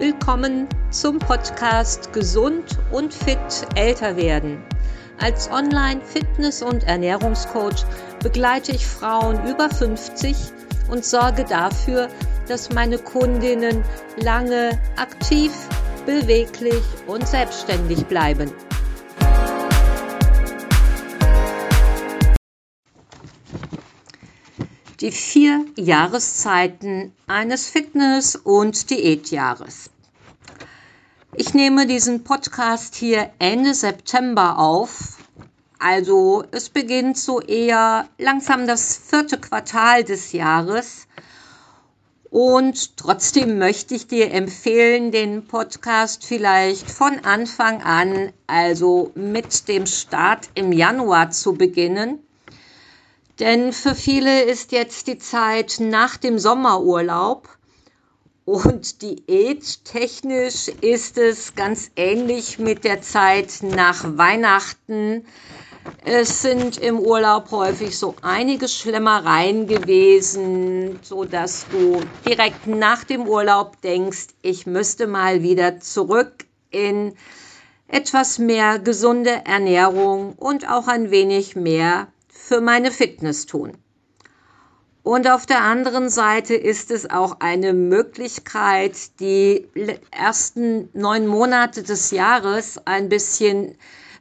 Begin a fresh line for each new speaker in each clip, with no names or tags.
Willkommen zum Podcast Gesund und fit älter werden. Als Online-Fitness- und Ernährungscoach begleite ich Frauen über 50 und sorge dafür, dass meine Kundinnen lange aktiv, beweglich und selbstständig bleiben. Die vier Jahreszeiten eines Fitness- und Diätjahres. Ich nehme diesen Podcast hier Ende September auf. Also es beginnt so eher langsam das vierte Quartal des Jahres. Und trotzdem möchte ich dir empfehlen, den Podcast vielleicht von Anfang an, also mit dem Start im Januar zu beginnen denn für viele ist jetzt die Zeit nach dem Sommerurlaub und diättechnisch ist es ganz ähnlich mit der Zeit nach Weihnachten. Es sind im Urlaub häufig so einige Schlemmereien gewesen, so dass du direkt nach dem Urlaub denkst, ich müsste mal wieder zurück in etwas mehr gesunde Ernährung und auch ein wenig mehr für meine Fitness tun. Und auf der anderen Seite ist es auch eine Möglichkeit, die ersten neun Monate des Jahres ein bisschen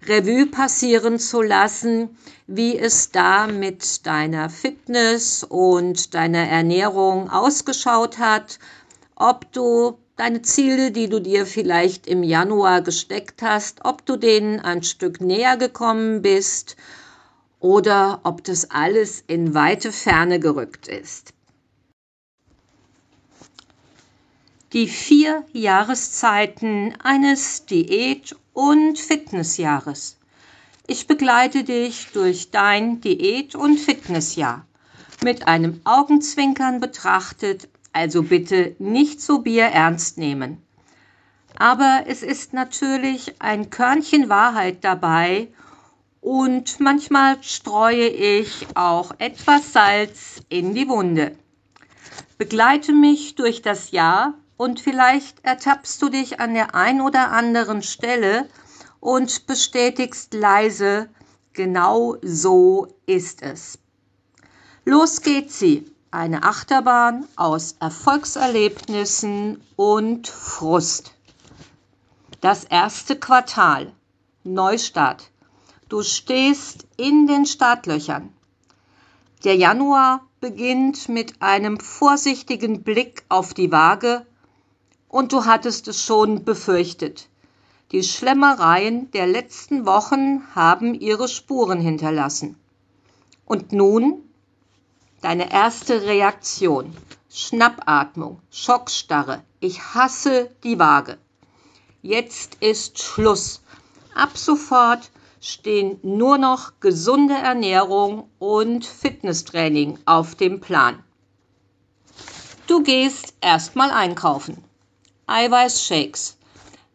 Revue passieren zu lassen, wie es da mit deiner Fitness und deiner Ernährung ausgeschaut hat, ob du deine Ziele, die du dir vielleicht im Januar gesteckt hast, ob du denen ein Stück näher gekommen bist oder ob das alles in weite Ferne gerückt ist. Die vier Jahreszeiten eines Diät- und Fitnessjahres. Ich begleite dich durch dein Diät- und Fitnessjahr. Mit einem Augenzwinkern betrachtet, also bitte nicht so bierernst nehmen. Aber es ist natürlich ein Körnchen Wahrheit dabei und manchmal streue ich auch etwas Salz in die Wunde. Begleite mich durch das Jahr und vielleicht ertappst du dich an der ein oder anderen Stelle und bestätigst leise, genau so ist es. Los geht sie, eine Achterbahn aus Erfolgserlebnissen und Frust. Das erste Quartal, Neustart. Du stehst in den Startlöchern. Der Januar beginnt mit einem vorsichtigen Blick auf die Waage und du hattest es schon befürchtet. Die Schlemmereien der letzten Wochen haben ihre Spuren hinterlassen. Und nun deine erste Reaktion. Schnappatmung, Schockstarre. Ich hasse die Waage. Jetzt ist Schluss. Ab sofort stehen nur noch gesunde Ernährung und Fitnesstraining auf dem Plan. Du gehst erstmal einkaufen. Eiweißshakes,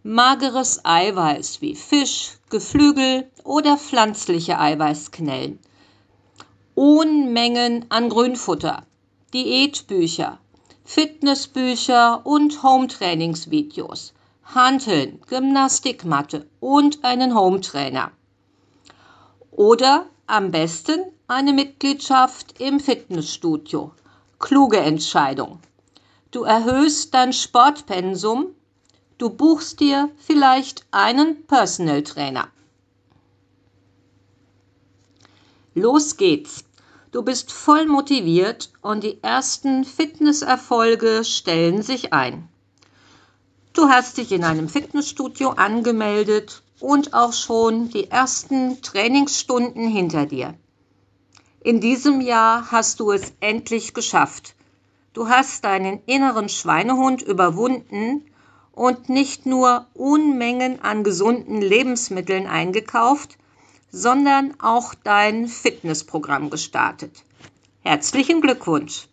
mageres Eiweiß wie Fisch, Geflügel oder pflanzliche Eiweißknellen. Unmengen an Grünfutter, Diätbücher, Fitnessbücher und Hometrainingsvideos, Hanteln, Gymnastikmatte und einen Hometrainer. Oder am besten eine Mitgliedschaft im Fitnessstudio. Kluge Entscheidung. Du erhöhst dein Sportpensum. Du buchst dir vielleicht einen Personal Trainer. Los geht's. Du bist voll motiviert und die ersten Fitnesserfolge stellen sich ein. Du hast dich in einem Fitnessstudio angemeldet und auch schon die ersten Trainingsstunden hinter dir. In diesem Jahr hast du es endlich geschafft. Du hast deinen inneren Schweinehund überwunden und nicht nur Unmengen an gesunden Lebensmitteln eingekauft, sondern auch dein Fitnessprogramm gestartet. Herzlichen Glückwunsch!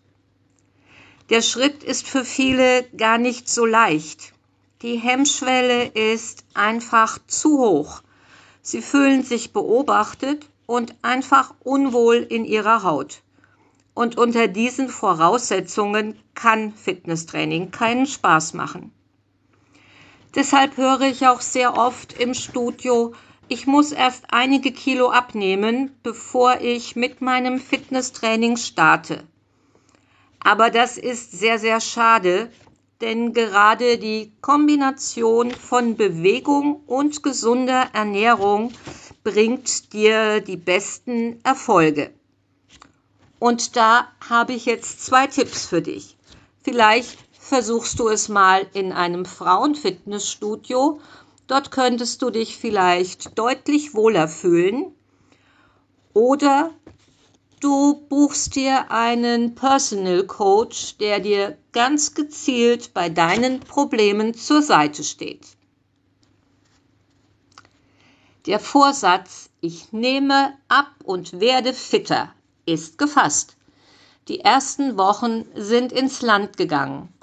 Der Schritt ist für viele gar nicht so leicht. Die Hemmschwelle ist einfach zu hoch. Sie fühlen sich beobachtet und einfach unwohl in ihrer Haut. Und unter diesen Voraussetzungen kann Fitnesstraining keinen Spaß machen. Deshalb höre ich auch sehr oft im Studio, ich muss erst einige Kilo abnehmen, bevor ich mit meinem Fitnesstraining starte. Aber das ist sehr, sehr schade, denn gerade die Kombination von Bewegung und gesunder Ernährung bringt dir die besten Erfolge. Und da habe ich jetzt zwei Tipps für dich. Vielleicht versuchst du es mal in einem Frauenfitnessstudio. Dort könntest du dich vielleicht deutlich wohler fühlen. Oder du buchst dir einen Personal Coach, der dir ganz gezielt bei deinen Problemen zur Seite steht. Der Vorsatz, ich nehme ab und werde fitter, ist gefasst. Die ersten Wochen sind ins Land gegangen.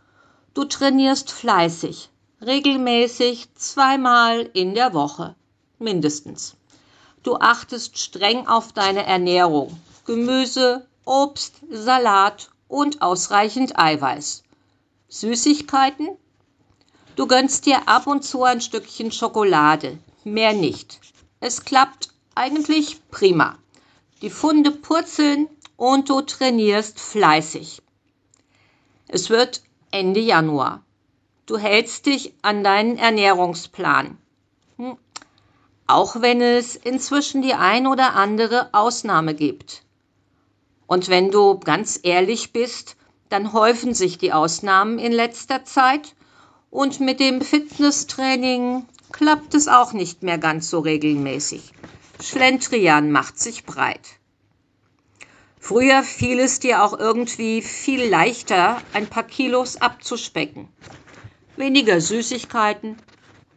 Du trainierst fleißig, regelmäßig zweimal in der Woche, mindestens. Du achtest streng auf deine Ernährung. Gemüse, Obst, Salat und ausreichend Eiweiß. Süßigkeiten? Du gönnst dir ab und zu ein Stückchen Schokolade, mehr nicht. Es klappt eigentlich prima. Die Funde purzeln und du trainierst fleißig. Es wird Ende Januar. Du hältst dich an deinen Ernährungsplan. Hm. Auch wenn es inzwischen die ein oder andere Ausnahme gibt. Und wenn du ganz ehrlich bist, dann häufen sich die Ausnahmen in letzter Zeit und mit dem Fitnesstraining klappt es auch nicht mehr ganz so regelmäßig. Schlendrian macht sich breit. Früher fiel es dir auch irgendwie viel leichter, ein paar Kilos abzuspecken. Weniger Süßigkeiten,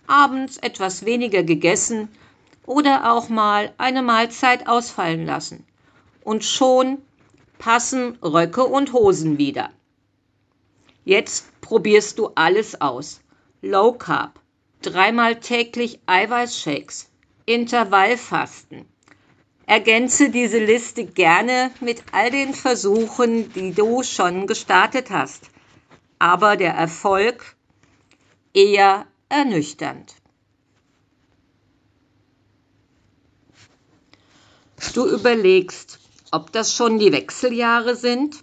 abends etwas weniger gegessen oder auch mal eine Mahlzeit ausfallen lassen. Und schon passen Röcke und Hosen wieder. Jetzt probierst du alles aus. Low Carb, dreimal täglich Eiweißshakes, Intervallfasten, Ergänze diese Liste gerne mit all den Versuchen, die du schon gestartet hast. Aber der Erfolg eher ernüchternd. Du überlegst, ob das schon die Wechseljahre sind?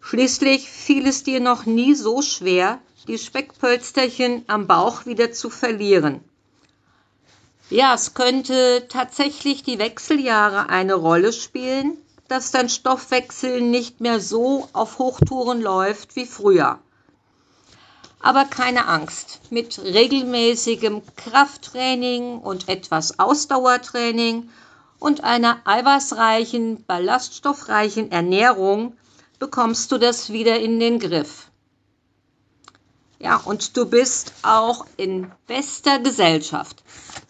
Schließlich fiel es dir noch nie so schwer, die Speckpölsterchen am Bauch wieder zu verlieren. Ja, es könnte tatsächlich die Wechseljahre eine Rolle spielen, dass dein Stoffwechsel nicht mehr so auf Hochtouren läuft wie früher. Aber keine Angst, mit regelmäßigem Krafttraining und etwas Ausdauertraining und einer eiweißreichen, ballaststoffreichen Ernährung bekommst du das wieder in den Griff. Ja, und du bist auch in bester Gesellschaft.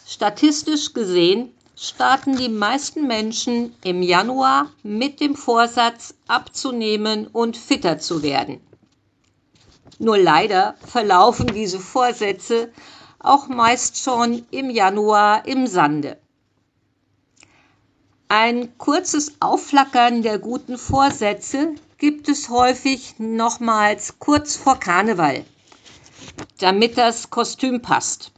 Statistisch gesehen starten die meisten Menschen im Januar mit dem Vorsatz abzunehmen und fitter zu werden. Nur leider verlaufen diese Vorsätze auch meist schon im Januar im Sande. Ein kurzes Aufflackern der guten Vorsätze gibt es häufig nochmals kurz vor Karneval, damit das Kostüm passt.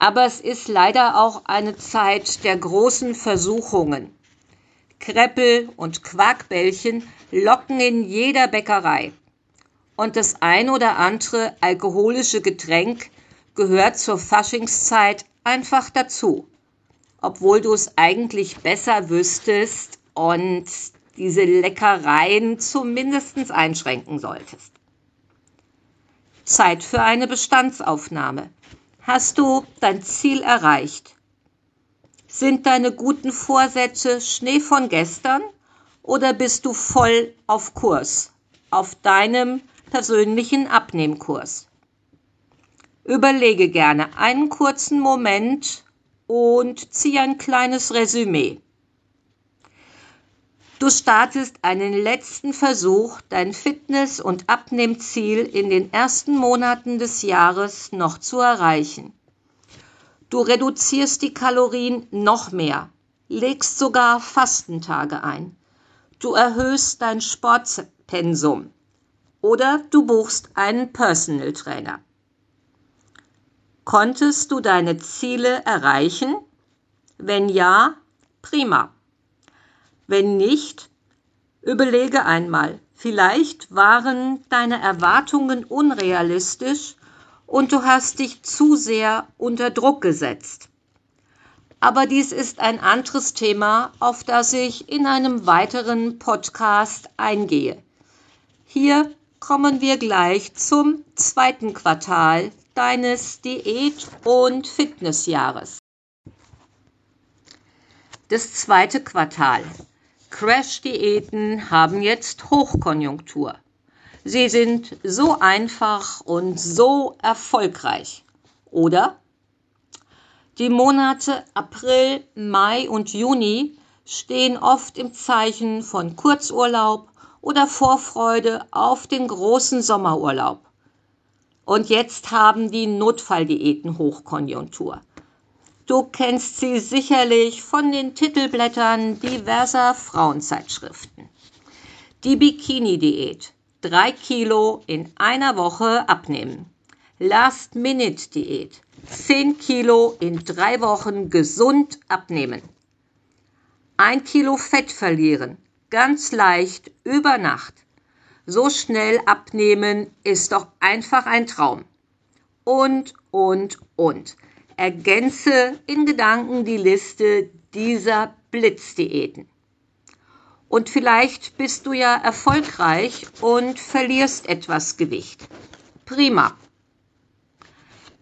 Aber es ist leider auch eine Zeit der großen Versuchungen. Kreppel und Quarkbällchen locken in jeder Bäckerei. Und das ein oder andere alkoholische Getränk gehört zur Faschingszeit einfach dazu. Obwohl du es eigentlich besser wüsstest und diese Leckereien zumindest einschränken solltest. Zeit für eine Bestandsaufnahme. Hast du dein Ziel erreicht? Sind deine guten Vorsätze Schnee von gestern oder bist du voll auf Kurs, auf deinem persönlichen Abnehmkurs? Überlege gerne einen kurzen Moment und zieh ein kleines Resümee. Du startest einen letzten Versuch, dein Fitness- und Abnehmziel in den ersten Monaten des Jahres noch zu erreichen. Du reduzierst die Kalorien noch mehr, legst sogar Fastentage ein. Du erhöhst dein Sportpensum oder du buchst einen Personal Trainer. Konntest du deine Ziele erreichen? Wenn ja, prima. Wenn nicht, überlege einmal, vielleicht waren deine Erwartungen unrealistisch und du hast dich zu sehr unter Druck gesetzt. Aber dies ist ein anderes Thema, auf das ich in einem weiteren Podcast eingehe. Hier kommen wir gleich zum zweiten Quartal deines Diät- und Fitnessjahres. Das zweite Quartal. Crash-Diäten haben jetzt Hochkonjunktur. Sie sind so einfach und so erfolgreich, oder? Die Monate April, Mai und Juni stehen oft im Zeichen von Kurzurlaub oder Vorfreude auf den großen Sommerurlaub. Und jetzt haben die Notfalldiäten Hochkonjunktur. Du kennst sie sicherlich von den Titelblättern diverser Frauenzeitschriften. Die Bikini-Diät. Drei Kilo in einer Woche abnehmen. Last-Minute-Diät. Zehn Kilo in drei Wochen gesund abnehmen. Ein Kilo Fett verlieren. Ganz leicht über Nacht. So schnell abnehmen ist doch einfach ein Traum. Und, und, und. Ergänze in Gedanken die Liste dieser Blitzdiäten. Und vielleicht bist du ja erfolgreich und verlierst etwas Gewicht. Prima.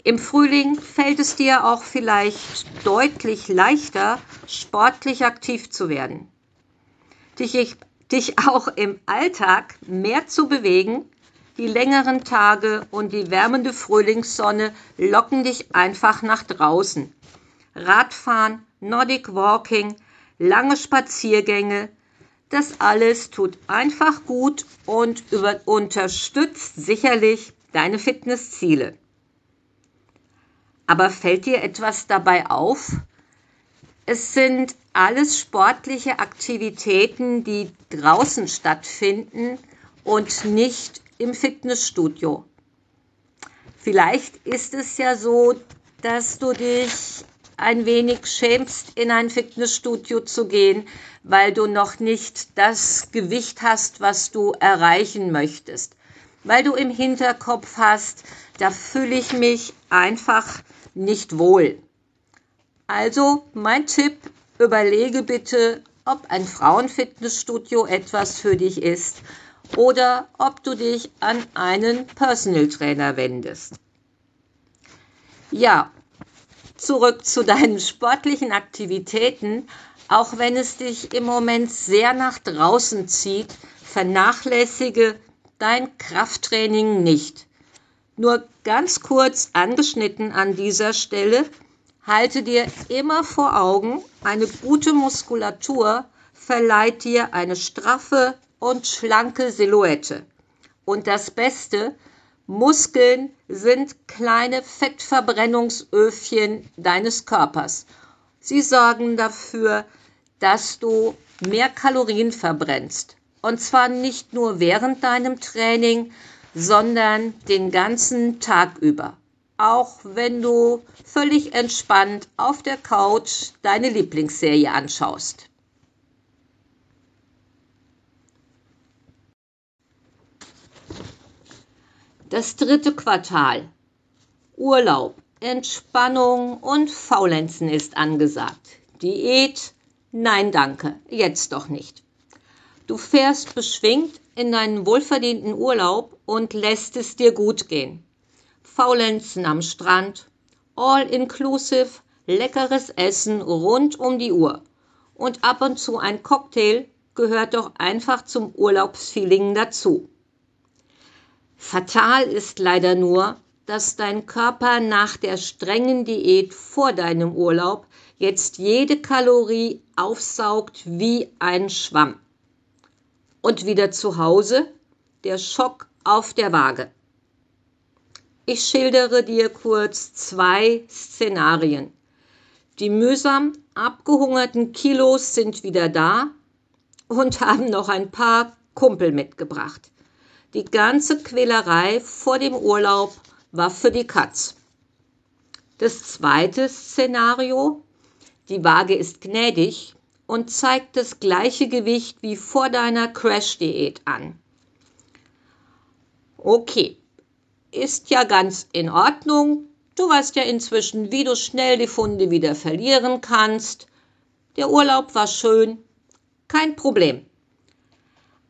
Im Frühling fällt es dir auch vielleicht deutlich leichter, sportlich aktiv zu werden. Dich, dich auch im Alltag mehr zu bewegen, die längeren Tage und die wärmende Frühlingssonne locken dich einfach nach draußen. Radfahren, Nordic Walking, lange Spaziergänge, das alles tut einfach gut und über, unterstützt sicherlich deine Fitnessziele. Aber fällt dir etwas dabei auf? Es sind alles sportliche Aktivitäten, die draußen stattfinden und nicht im Fitnessstudio. Vielleicht ist es ja so, dass du dich ein wenig schämst, in ein Fitnessstudio zu gehen, weil du noch nicht das Gewicht hast, was du erreichen möchtest. Weil du im Hinterkopf hast, da fühle ich mich einfach nicht wohl. Also mein Tipp, überlege bitte, ob ein Frauenfitnessstudio etwas für dich ist oder ob du dich an einen Personal Trainer wendest. Ja, zurück zu deinen sportlichen Aktivitäten. Auch wenn es dich im Moment sehr nach draußen zieht, vernachlässige dein Krafttraining nicht. Nur ganz kurz angeschnitten an dieser Stelle, halte dir immer vor Augen, eine gute Muskulatur verleiht dir eine straffe und schlanke Silhouette. Und das Beste, Muskeln sind kleine Fettverbrennungsöfchen deines Körpers. Sie sorgen dafür, dass du mehr Kalorien verbrennst. Und zwar nicht nur während deinem Training, sondern den ganzen Tag über. Auch wenn du völlig entspannt auf der Couch deine Lieblingsserie anschaust. Das dritte Quartal. Urlaub, Entspannung und Faulenzen ist angesagt. Diät? Nein, danke, jetzt doch nicht. Du fährst beschwingt in deinen wohlverdienten Urlaub und lässt es dir gut gehen. Faulenzen am Strand, all inclusive, leckeres Essen rund um die Uhr und ab und zu ein Cocktail gehört doch einfach zum Urlaubsfeeling dazu. Fatal ist leider nur, dass dein Körper nach der strengen Diät vor deinem Urlaub jetzt jede Kalorie aufsaugt wie ein Schwamm und wieder zu Hause der Schock auf der Waage. Ich schildere dir kurz zwei Szenarien. Die mühsam abgehungerten Kilos sind wieder da und haben noch ein paar Kumpel mitgebracht. Die ganze Quälerei vor dem Urlaub war für die Katz. Das zweite Szenario, die Waage ist gnädig und zeigt das gleiche Gewicht wie vor deiner Crash-Diät an. Okay, ist ja ganz in Ordnung. Du weißt ja inzwischen, wie du schnell die Funde wieder verlieren kannst. Der Urlaub war schön, kein Problem.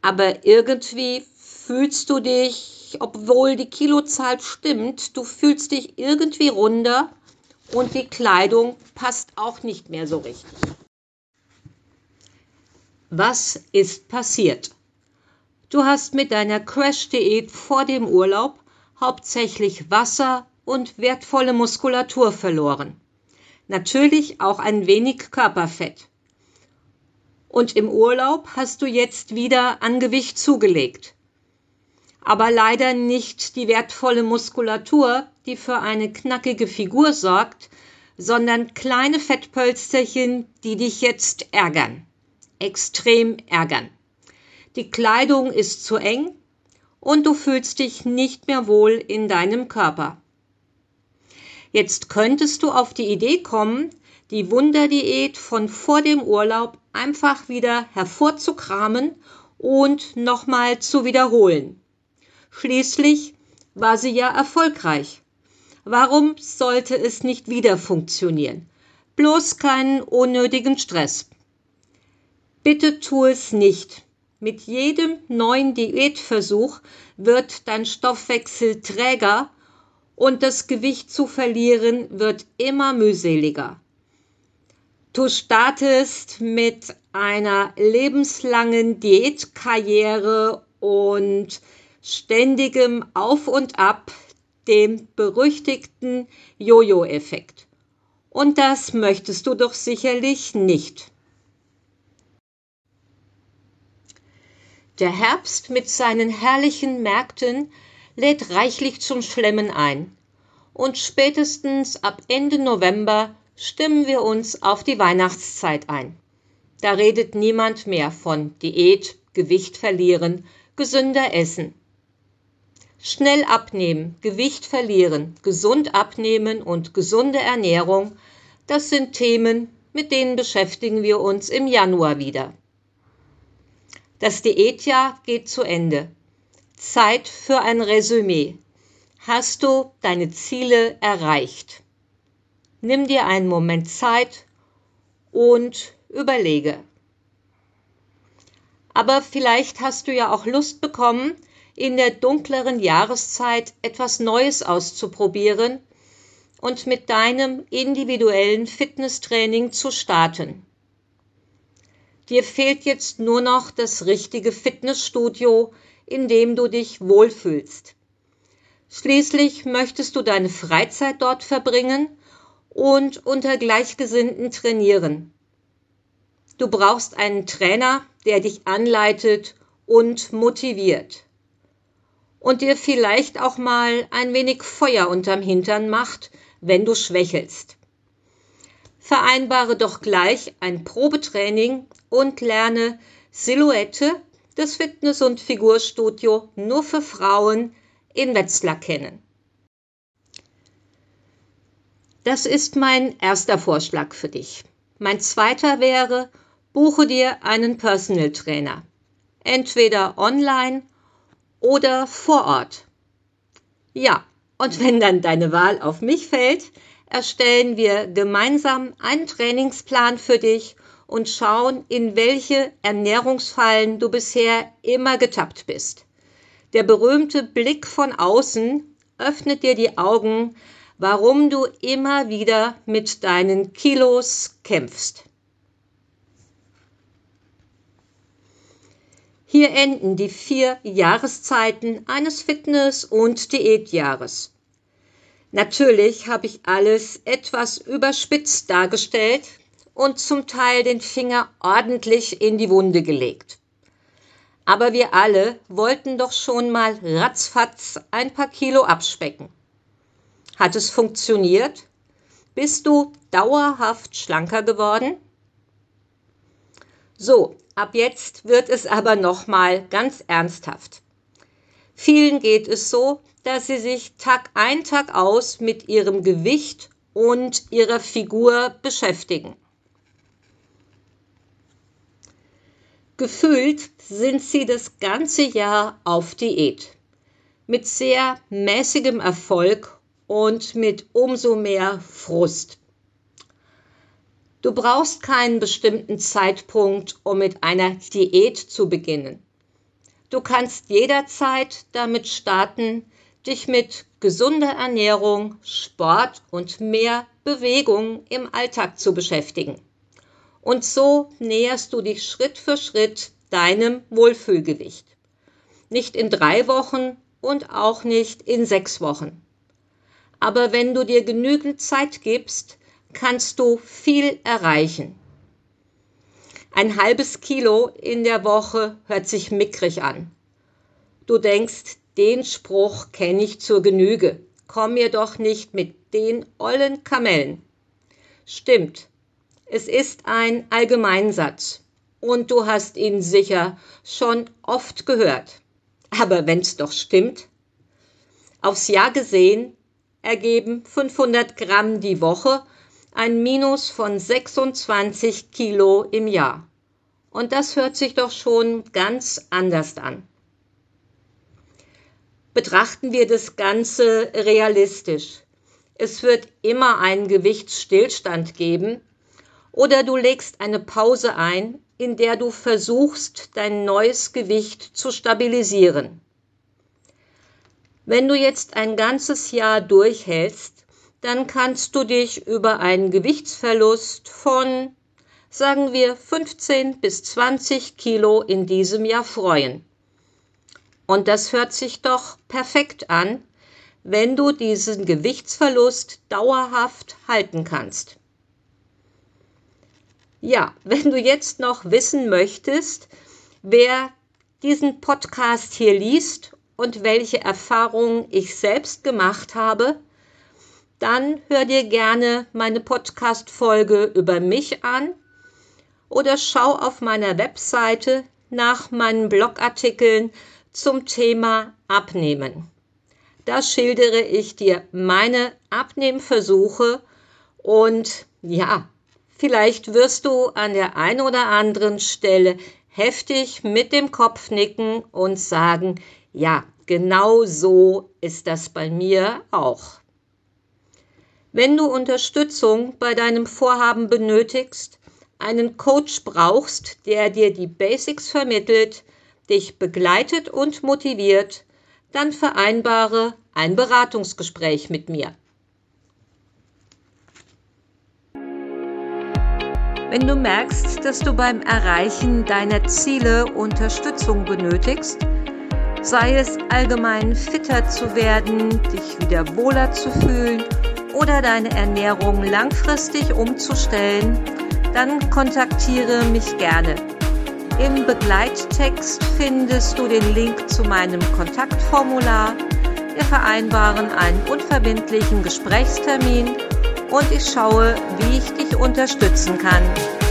Aber irgendwie fühlst du dich, obwohl die Kilozahl stimmt, du fühlst dich irgendwie runder und die Kleidung passt auch nicht mehr so richtig. Was ist passiert? Du hast mit deiner Crash-Diät vor dem Urlaub hauptsächlich Wasser und wertvolle Muskulatur verloren. Natürlich auch ein wenig Körperfett. Und im Urlaub hast du jetzt wieder an Gewicht zugelegt. Aber leider nicht die wertvolle Muskulatur, die für eine knackige Figur sorgt, sondern kleine Fettpölsterchen, die dich jetzt ärgern extrem ärgern. Die Kleidung ist zu eng und du fühlst dich nicht mehr wohl in deinem Körper. Jetzt könntest du auf die Idee kommen, die Wunderdiät von vor dem Urlaub einfach wieder hervorzukramen und nochmal zu wiederholen. Schließlich war sie ja erfolgreich. Warum sollte es nicht wieder funktionieren? Bloß keinen unnötigen Stress. Bitte tu es nicht. Mit jedem neuen Diätversuch wird dein Stoffwechsel träger und das Gewicht zu verlieren wird immer mühseliger. Du startest mit einer lebenslangen Diätkarriere und ständigem Auf und Ab, dem berüchtigten Jojo-Effekt. Und das möchtest du doch sicherlich nicht. Der Herbst mit seinen herrlichen Märkten lädt reichlich zum Schlemmen ein. Und spätestens ab Ende November stimmen wir uns auf die Weihnachtszeit ein. Da redet niemand mehr von Diät, Gewicht verlieren, gesünder essen. Schnell abnehmen, Gewicht verlieren, gesund abnehmen und gesunde Ernährung, das sind Themen, mit denen beschäftigen wir uns im Januar wieder. Das Diätjahr geht zu Ende. Zeit für ein Resümee. Hast du deine Ziele erreicht? Nimm dir einen Moment Zeit und überlege. Aber vielleicht hast du ja auch Lust bekommen, in der dunkleren Jahreszeit etwas Neues auszuprobieren und mit deinem individuellen Fitnesstraining zu starten. Dir fehlt jetzt nur noch das richtige Fitnessstudio, in dem du dich wohlfühlst. Schließlich möchtest du deine Freizeit dort verbringen und unter Gleichgesinnten trainieren. Du brauchst einen Trainer, der dich anleitet und motiviert und dir vielleicht auch mal ein wenig Feuer unterm Hintern macht, wenn du schwächelst. Vereinbare doch gleich ein Probetraining und lerne Silhouette, das Fitness- und Figurstudio nur für Frauen in Wetzlar kennen. Das ist mein erster Vorschlag für dich. Mein zweiter wäre, buche dir einen Personal Trainer. Entweder online oder vor Ort. Ja, und wenn dann deine Wahl auf mich fällt, erstellen wir gemeinsam einen Trainingsplan für dich und schauen, in welche Ernährungsfallen du bisher immer getappt bist. Der berühmte Blick von außen öffnet dir die Augen, warum du immer wieder mit deinen Kilos kämpfst. Hier enden die vier Jahreszeiten eines Fitness- und Diätjahres. Natürlich habe ich alles etwas überspitzt dargestellt und zum Teil den Finger ordentlich in die Wunde gelegt. Aber wir alle wollten doch schon mal ratzfatz ein paar Kilo abspecken. Hat es funktioniert? Bist du dauerhaft schlanker geworden? So, ab jetzt wird es aber noch mal ganz ernsthaft. Vielen geht es so, dass sie sich Tag ein, Tag aus mit ihrem Gewicht und ihrer Figur beschäftigen. Gefühlt sind sie das ganze Jahr auf Diät. Mit sehr mäßigem Erfolg und mit umso mehr Frust. Du brauchst keinen bestimmten Zeitpunkt, um mit einer Diät zu beginnen. Du kannst jederzeit damit starten, dich mit gesunder Ernährung, Sport und mehr Bewegung im Alltag zu beschäftigen. Und so näherst du dich Schritt für Schritt deinem Wohlfühlgewicht. Nicht in drei Wochen und auch nicht in sechs Wochen. Aber wenn du dir genügend Zeit gibst, kannst du viel erreichen. Ein halbes Kilo in der Woche hört sich mickrig an. Du denkst, den Spruch kenne ich zur Genüge. Komm mir doch nicht mit den ollen Kamellen. Stimmt, es ist ein Allgemeinsatz und du hast ihn sicher schon oft gehört. Aber wenn's doch stimmt, aufs Jahr gesehen ergeben 500 Gramm die Woche ein Minus von 26 Kilo im Jahr. Und das hört sich doch schon ganz anders an. Betrachten wir das Ganze realistisch. Es wird immer einen Gewichtsstillstand geben oder du legst eine Pause ein, in der du versuchst, dein neues Gewicht zu stabilisieren. Wenn du jetzt ein ganzes Jahr durchhältst, dann kannst du dich über einen Gewichtsverlust von, sagen wir, 15 bis 20 Kilo in diesem Jahr freuen. Und das hört sich doch perfekt an, wenn du diesen Gewichtsverlust dauerhaft halten kannst. Ja, wenn du jetzt noch wissen möchtest, wer diesen Podcast hier liest und welche Erfahrungen ich selbst gemacht habe, dann hör dir gerne meine Podcast-Folge über mich an oder schau auf meiner Webseite nach meinen Blogartikeln zum Thema Abnehmen. Da schildere ich dir meine Abnehmversuche und ja, vielleicht wirst du an der einen oder anderen Stelle heftig mit dem Kopf nicken und sagen, ja, genau so ist das bei mir auch. Wenn du Unterstützung bei deinem Vorhaben benötigst, einen Coach brauchst, der dir die Basics vermittelt, dich begleitet und motiviert, dann vereinbare ein Beratungsgespräch mit mir. Wenn du merkst, dass du beim Erreichen deiner Ziele Unterstützung benötigst, sei es allgemein fitter zu werden, dich wieder wohler zu fühlen oder deine Ernährung langfristig umzustellen, dann kontaktiere mich gerne. Im Begleittext findest du den Link zu meinem Kontaktformular. Wir vereinbaren einen unverbindlichen Gesprächstermin und ich schaue, wie ich dich unterstützen kann.